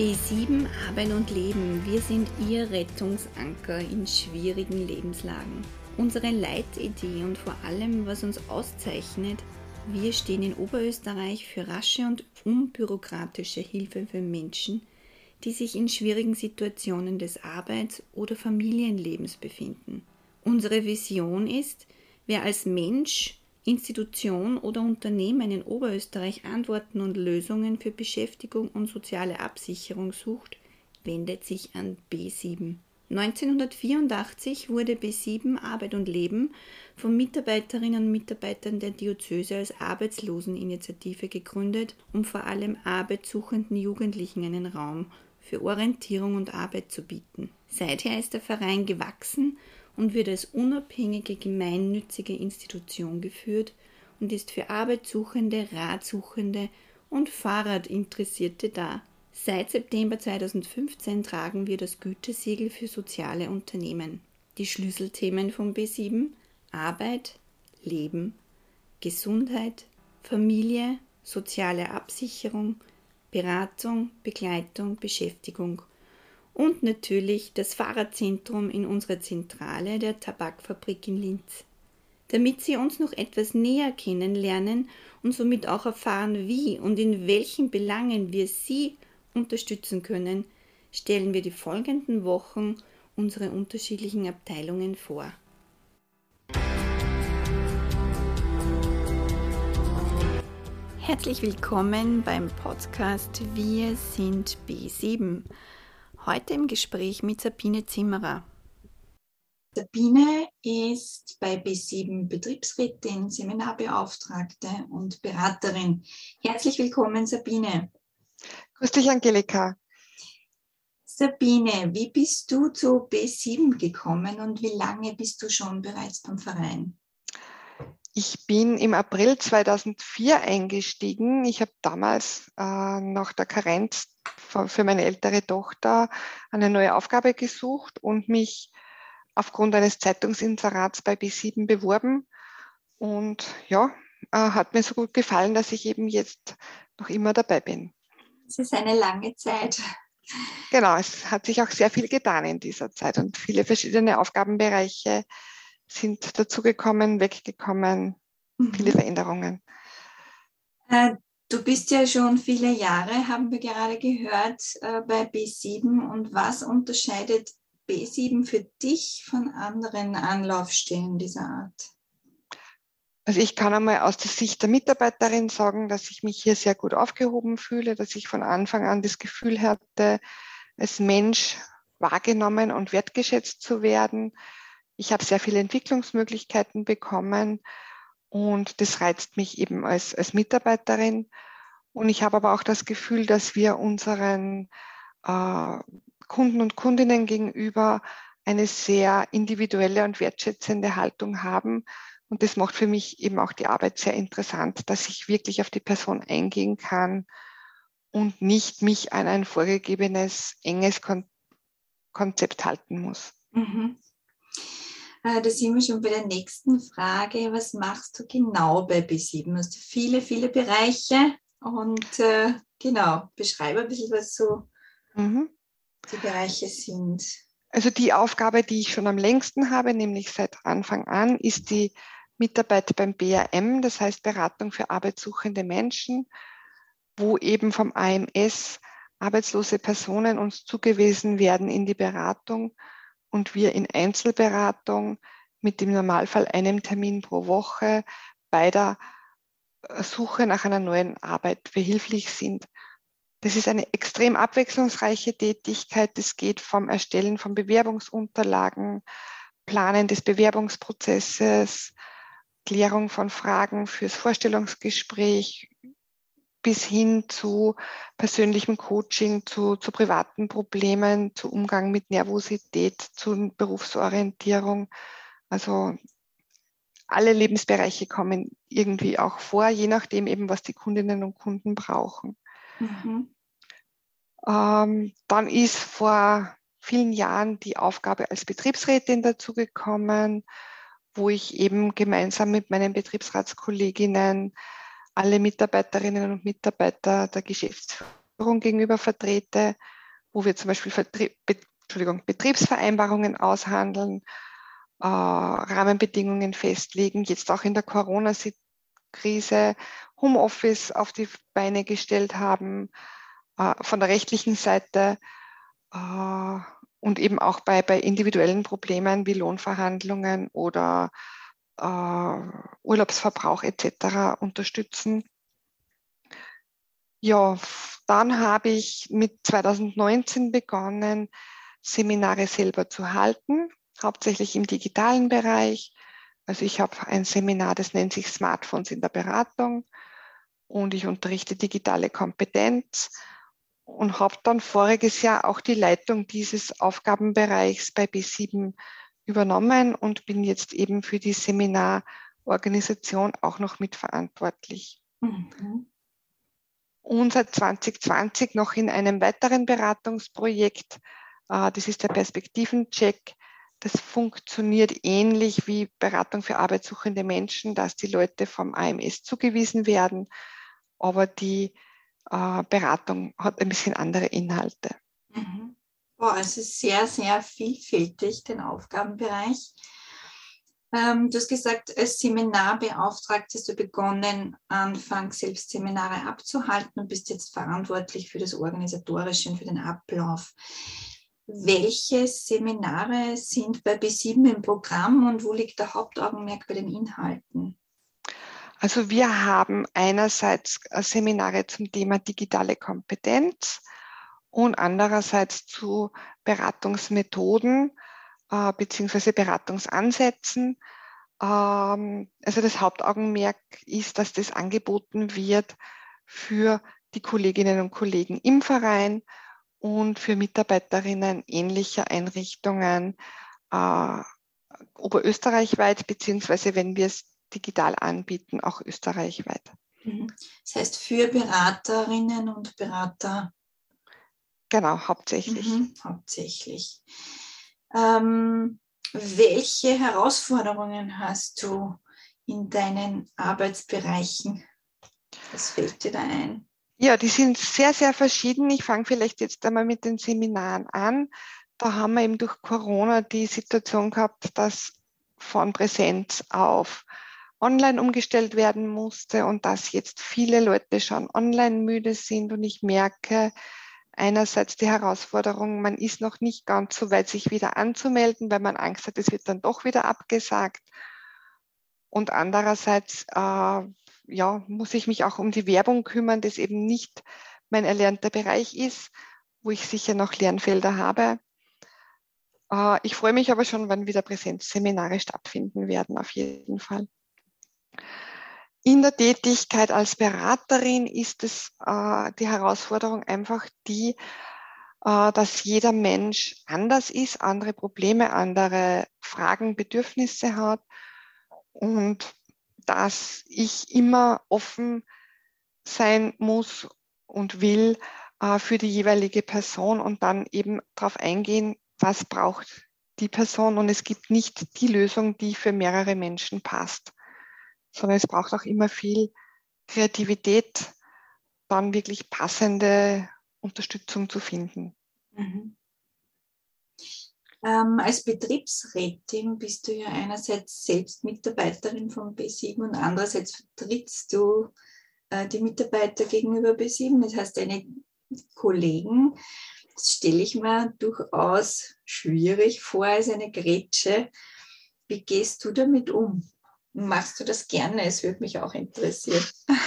B7 Arbeit und Leben. Wir sind Ihr Rettungsanker in schwierigen Lebenslagen. Unsere Leitidee und vor allem, was uns auszeichnet, wir stehen in Oberösterreich für rasche und unbürokratische Hilfe für Menschen, die sich in schwierigen Situationen des Arbeits- oder Familienlebens befinden. Unsere Vision ist, wer als Mensch Institution oder Unternehmen in Oberösterreich Antworten und Lösungen für Beschäftigung und soziale Absicherung sucht, wendet sich an B7. 1984 wurde B7 Arbeit und Leben von Mitarbeiterinnen und Mitarbeitern der Diözese als Arbeitsloseninitiative gegründet, um vor allem arbeitssuchenden Jugendlichen einen Raum für Orientierung und Arbeit zu bieten. Seither ist der Verein gewachsen und wird als unabhängige gemeinnützige Institution geführt und ist für Arbeitssuchende, Ratsuchende und Fahrradinteressierte da. Seit September 2015 tragen wir das Gütesiegel für soziale Unternehmen. Die Schlüsselthemen von B7 Arbeit, Leben, Gesundheit, Familie, soziale Absicherung, Beratung, Begleitung, Beschäftigung und natürlich das Fahrradzentrum in unserer Zentrale der Tabakfabrik in Linz. Damit Sie uns noch etwas näher kennenlernen und somit auch erfahren, wie und in welchen Belangen wir Sie unterstützen können, stellen wir die folgenden Wochen unsere unterschiedlichen Abteilungen vor. Herzlich willkommen beim Podcast Wir sind B7. Heute im Gespräch mit Sabine Zimmerer. Sabine ist bei B7 Betriebsrätin, Seminarbeauftragte und Beraterin. Herzlich willkommen, Sabine. Grüß dich, Angelika. Sabine, wie bist du zu B7 gekommen und wie lange bist du schon bereits beim Verein? Ich bin im April 2004 eingestiegen. Ich habe damals äh, nach der Karenz für meine ältere Tochter eine neue Aufgabe gesucht und mich aufgrund eines Zeitungsinserats bei B7 beworben. Und ja, äh, hat mir so gut gefallen, dass ich eben jetzt noch immer dabei bin. Es ist eine lange Zeit. Genau, es hat sich auch sehr viel getan in dieser Zeit und viele verschiedene Aufgabenbereiche sind dazugekommen, weggekommen, mhm. viele Veränderungen. Du bist ja schon viele Jahre, haben wir gerade gehört, äh, bei B7. Und was unterscheidet B7 für dich von anderen Anlaufstellen dieser Art? Also ich kann einmal aus der Sicht der Mitarbeiterin sagen, dass ich mich hier sehr gut aufgehoben fühle, dass ich von Anfang an das Gefühl hatte, als Mensch wahrgenommen und wertgeschätzt zu werden. Ich habe sehr viele Entwicklungsmöglichkeiten bekommen und das reizt mich eben als, als Mitarbeiterin. Und ich habe aber auch das Gefühl, dass wir unseren äh, Kunden und Kundinnen gegenüber eine sehr individuelle und wertschätzende Haltung haben. Und das macht für mich eben auch die Arbeit sehr interessant, dass ich wirklich auf die Person eingehen kann und nicht mich an ein vorgegebenes, enges Kon Konzept halten muss. Mhm. Äh, da sind wir schon bei der nächsten Frage. Was machst du genau bei B7? Du hast viele, viele Bereiche und äh, genau, beschreibe ein bisschen, was so mhm. die Bereiche sind. Also die Aufgabe, die ich schon am längsten habe, nämlich seit Anfang an, ist die Mitarbeit beim BRM, das heißt Beratung für arbeitssuchende Menschen, wo eben vom AMS arbeitslose Personen uns zugewiesen werden in die Beratung und wir in Einzelberatung mit im Normalfall einem Termin pro Woche bei der äh, Suche nach einer neuen Arbeit behilflich sind. Das ist eine extrem abwechslungsreiche Tätigkeit. Es geht vom Erstellen von Bewerbungsunterlagen, Planen des Bewerbungsprozesses, Klärung von Fragen fürs Vorstellungsgespräch bis hin zu persönlichem Coaching, zu, zu privaten Problemen, zu Umgang mit Nervosität, zu Berufsorientierung. Also alle Lebensbereiche kommen irgendwie auch vor, je nachdem eben, was die Kundinnen und Kunden brauchen. Mhm. Ähm, dann ist vor vielen Jahren die Aufgabe als Betriebsrätin dazugekommen, wo ich eben gemeinsam mit meinen Betriebsratskolleginnen alle Mitarbeiterinnen und Mitarbeiter der Geschäftsführung gegenüber vertrete, wo wir zum Beispiel Vertrie Betriebsvereinbarungen aushandeln, äh, Rahmenbedingungen festlegen, jetzt auch in der Corona-Krise Homeoffice auf die Beine gestellt haben, äh, von der rechtlichen Seite äh, und eben auch bei, bei individuellen Problemen wie Lohnverhandlungen oder äh, Urlaubsverbrauch etc. unterstützen. Ja, dann habe ich mit 2019 begonnen, Seminare selber zu halten, hauptsächlich im digitalen Bereich. Also ich habe ein Seminar, das nennt sich Smartphones in der Beratung und ich unterrichte digitale Kompetenz und habe dann voriges Jahr auch die Leitung dieses Aufgabenbereichs bei B7 übernommen und bin jetzt eben für die Seminarorganisation auch noch mitverantwortlich. Mhm. Und seit 2020 noch in einem weiteren Beratungsprojekt, äh, das ist der Perspektivencheck. Das funktioniert ähnlich wie Beratung für arbeitssuchende Menschen, dass die Leute vom AMS zugewiesen werden, aber die äh, Beratung hat ein bisschen andere Inhalte. Mhm. Boah, es ist sehr, sehr vielfältig, den Aufgabenbereich. Ähm, du hast gesagt, als Seminarbeauftragte hast du begonnen, anfangs selbst Seminare abzuhalten und bist jetzt verantwortlich für das Organisatorische und für den Ablauf. Welche Seminare sind bei B7 im Programm und wo liegt der Hauptaugenmerk bei den Inhalten? Also wir haben einerseits äh, Seminare zum Thema digitale Kompetenz und andererseits zu Beratungsmethoden äh, beziehungsweise Beratungsansätzen. Ähm, also das Hauptaugenmerk ist, dass das angeboten wird für die Kolleginnen und Kollegen im Verein und für Mitarbeiterinnen ähnlicher Einrichtungen äh, oberösterreichweit, beziehungsweise wenn wir es digital anbieten, auch österreichweit. Mhm. Das heißt für Beraterinnen und Berater. Genau, hauptsächlich. Mhm, hauptsächlich. Ähm, welche Herausforderungen hast du in deinen Arbeitsbereichen? Was fällt dir da ein? Ja, die sind sehr, sehr verschieden. Ich fange vielleicht jetzt einmal mit den Seminaren an. Da haben wir eben durch Corona die Situation gehabt, dass von Präsenz auf online umgestellt werden musste und dass jetzt viele Leute schon online müde sind und ich merke einerseits die Herausforderung, man ist noch nicht ganz so weit, sich wieder anzumelden, weil man Angst hat, es wird dann doch wieder abgesagt. Und andererseits äh, ja, muss ich mich auch um die Werbung kümmern, das eben nicht mein erlernter Bereich ist, wo ich sicher noch Lernfelder habe. Äh, ich freue mich aber schon, wann wieder Präsenzseminare stattfinden werden, auf jeden Fall. In der Tätigkeit als Beraterin ist es äh, die Herausforderung einfach die, äh, dass jeder Mensch anders ist, andere Probleme, andere Fragen, Bedürfnisse hat und dass ich immer offen sein muss und will äh, für die jeweilige Person und dann eben darauf eingehen, was braucht die Person und es gibt nicht die Lösung, die für mehrere Menschen passt sondern es braucht auch immer viel Kreativität, dann wirklich passende Unterstützung zu finden. Mhm. Ähm, als Betriebsrätin bist du ja einerseits selbst Mitarbeiterin von B7 und andererseits vertrittst du äh, die Mitarbeiter gegenüber B7, das heißt deine Kollegen. Das stelle ich mir durchaus schwierig vor als eine Grätsche. Wie gehst du damit um? Machst du das gerne? Es würde mich auch interessieren.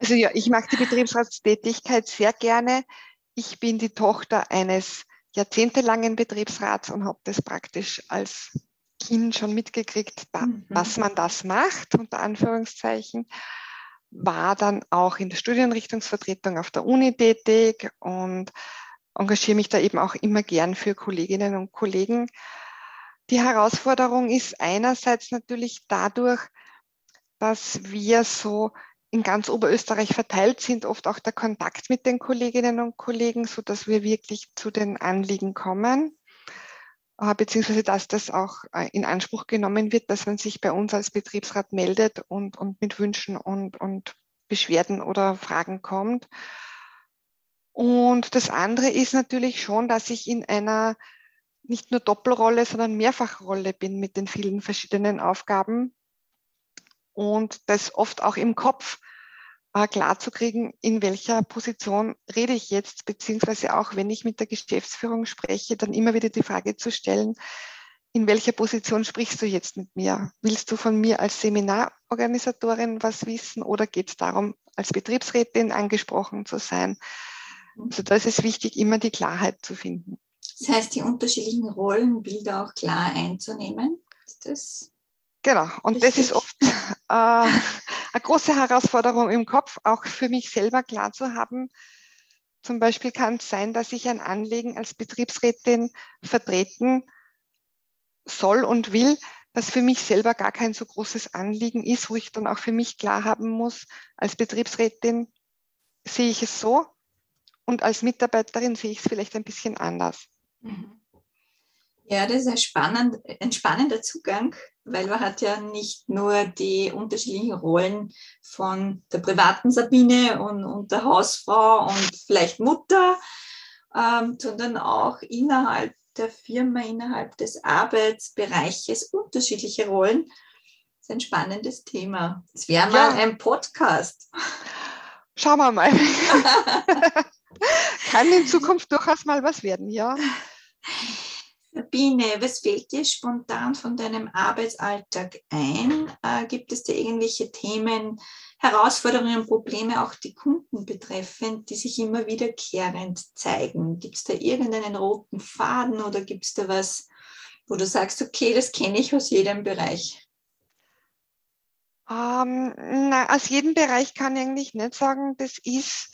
Also ja, ich mache die Betriebsratstätigkeit sehr gerne. Ich bin die Tochter eines jahrzehntelangen Betriebsrats und habe das praktisch als Kind schon mitgekriegt, da, mhm. dass man das macht, unter Anführungszeichen. War dann auch in der Studienrichtungsvertretung auf der Uni tätig und engagiere mich da eben auch immer gern für Kolleginnen und Kollegen. Die Herausforderung ist einerseits natürlich dadurch, dass wir so in ganz Oberösterreich verteilt sind, oft auch der Kontakt mit den Kolleginnen und Kollegen, so dass wir wirklich zu den Anliegen kommen, äh, beziehungsweise dass das auch äh, in Anspruch genommen wird, dass man sich bei uns als Betriebsrat meldet und, und mit Wünschen und, und Beschwerden oder Fragen kommt. Und das andere ist natürlich schon, dass ich in einer nicht nur Doppelrolle, sondern Mehrfachrolle bin mit den vielen verschiedenen Aufgaben und das oft auch im Kopf äh, klar zu kriegen, in welcher Position rede ich jetzt, beziehungsweise auch wenn ich mit der Geschäftsführung spreche, dann immer wieder die Frage zu stellen, in welcher Position sprichst du jetzt mit mir? Willst du von mir als Seminarorganisatorin was wissen oder geht es darum, als Betriebsrätin angesprochen zu sein? Also da ist es wichtig, immer die Klarheit zu finden. Das heißt, die unterschiedlichen Rollenbilder auch klar einzunehmen. Ist das genau, und richtig? das ist oft äh, eine große Herausforderung im Kopf, auch für mich selber klar zu haben. Zum Beispiel kann es sein, dass ich ein Anliegen als Betriebsrätin vertreten soll und will, das für mich selber gar kein so großes Anliegen ist, wo ich dann auch für mich klar haben muss, als Betriebsrätin sehe ich es so, und als Mitarbeiterin sehe ich es vielleicht ein bisschen anders. Mhm. Ja, das ist ein, spannend, ein spannender Zugang, weil man hat ja nicht nur die unterschiedlichen Rollen von der privaten Sabine und, und der Hausfrau und vielleicht Mutter, ähm, sondern auch innerhalb der Firma, innerhalb des Arbeitsbereiches unterschiedliche Rollen. Das ist ein spannendes Thema. Es wäre mal ja. ein Podcast. Schauen wir mal. Kann in Zukunft durchaus mal was werden, ja. Sabine, was fällt dir spontan von deinem Arbeitsalltag ein? Äh, gibt es da irgendwelche Themen, Herausforderungen, Probleme, auch die Kunden betreffend, die sich immer wiederkehrend zeigen? Gibt es da irgendeinen roten Faden oder gibt es da was, wo du sagst, okay, das kenne ich aus jedem Bereich? Ähm, na, aus jedem Bereich kann ich eigentlich nicht sagen, das ist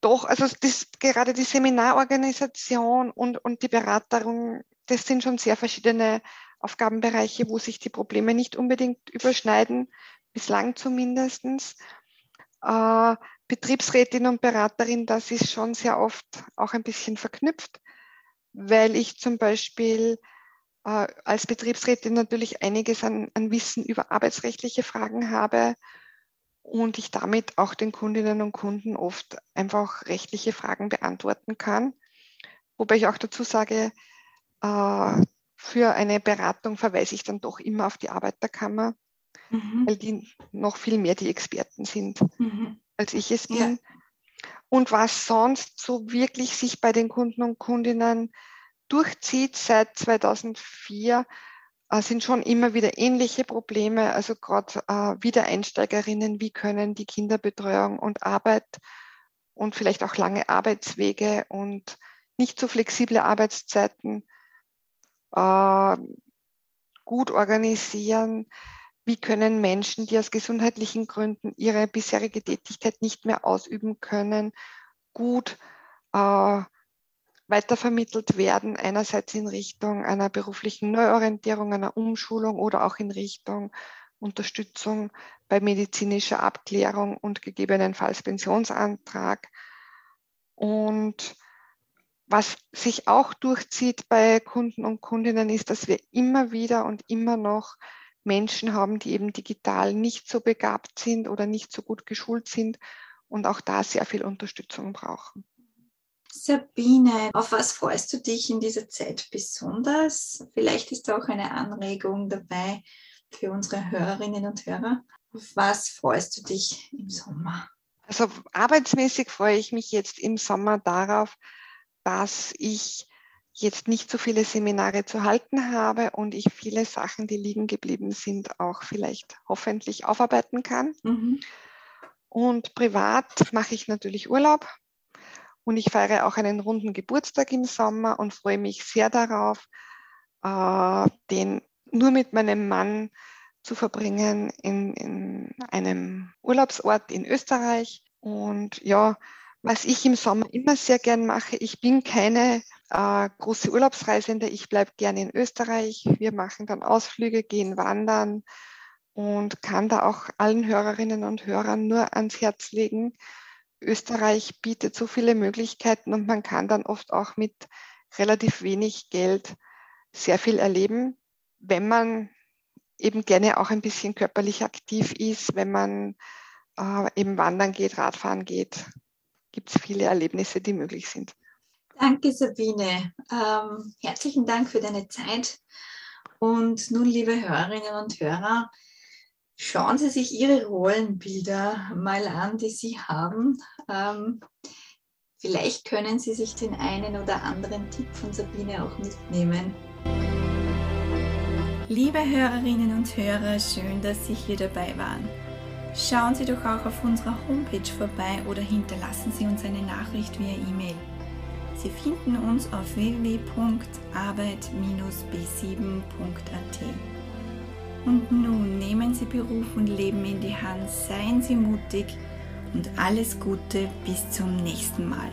doch, also das, gerade die Seminarorganisation und, und die Beratung, das sind schon sehr verschiedene Aufgabenbereiche, wo sich die Probleme nicht unbedingt überschneiden, bislang zumindestens. Äh, Betriebsrätin und Beraterin, das ist schon sehr oft auch ein bisschen verknüpft, weil ich zum Beispiel äh, als Betriebsrätin natürlich einiges an, an Wissen über arbeitsrechtliche Fragen habe und ich damit auch den Kundinnen und Kunden oft einfach rechtliche Fragen beantworten kann. Wobei ich auch dazu sage, äh, für eine Beratung verweise ich dann doch immer auf die Arbeiterkammer, mhm. weil die noch viel mehr die Experten sind, mhm. als ich es bin. Ja. Und was sonst so wirklich sich bei den Kunden und Kundinnen durchzieht seit 2004, äh, sind schon immer wieder ähnliche Probleme. Also gerade äh, Wiedereinsteigerinnen, wie können die Kinderbetreuung und Arbeit und vielleicht auch lange Arbeitswege und nicht so flexible Arbeitszeiten äh, gut organisieren. Wie können Menschen, die aus gesundheitlichen Gründen ihre bisherige Tätigkeit nicht mehr ausüben können, gut äh, weitervermittelt werden, einerseits in Richtung einer beruflichen Neuorientierung, einer Umschulung oder auch in Richtung Unterstützung bei medizinischer Abklärung und gegebenenfalls Pensionsantrag. Und was sich auch durchzieht bei Kunden und Kundinnen ist, dass wir immer wieder und immer noch Menschen haben, die eben digital nicht so begabt sind oder nicht so gut geschult sind und auch da sehr viel Unterstützung brauchen. Sabine, auf was freust du dich in dieser Zeit besonders? Vielleicht ist da auch eine Anregung dabei für unsere Hörerinnen und Hörer. Auf was freust du dich im Sommer? Also arbeitsmäßig freue ich mich jetzt im Sommer darauf, dass ich jetzt nicht so viele Seminare zu halten habe und ich viele Sachen, die liegen geblieben sind, auch vielleicht hoffentlich aufarbeiten kann. Mhm. Und privat mache ich natürlich Urlaub. Und ich feiere auch einen runden Geburtstag im Sommer und freue mich sehr darauf, äh, den nur mit meinem Mann zu verbringen in, in einem Urlaubsort in Österreich. Und ja, was ich im Sommer immer sehr gern mache, ich bin keine äh, große Urlaubsreisende, ich bleibe gerne in Österreich. Wir machen dann Ausflüge, gehen wandern und kann da auch allen Hörerinnen und Hörern nur ans Herz legen. Österreich bietet so viele Möglichkeiten und man kann dann oft auch mit relativ wenig Geld sehr viel erleben, wenn man eben gerne auch ein bisschen körperlich aktiv ist, wenn man äh, eben wandern geht, Radfahren geht, gibt es viele Erlebnisse, die möglich sind. Danke, Sabine. Ähm, herzlichen Dank für deine Zeit. Und nun, liebe Hörerinnen und Hörer, schauen Sie sich Ihre Rollenbilder mal an, die Sie haben. Ähm, vielleicht können Sie sich den einen oder anderen Tipp von Sabine auch mitnehmen. Liebe Hörerinnen und Hörer, schön, dass Sie hier dabei waren. Schauen Sie doch auch auf unserer Homepage vorbei oder hinterlassen Sie uns eine Nachricht via E-Mail. Sie finden uns auf www.arbeit-b7.at. Und nun nehmen Sie Beruf und Leben in die Hand, seien Sie mutig und alles Gute bis zum nächsten Mal.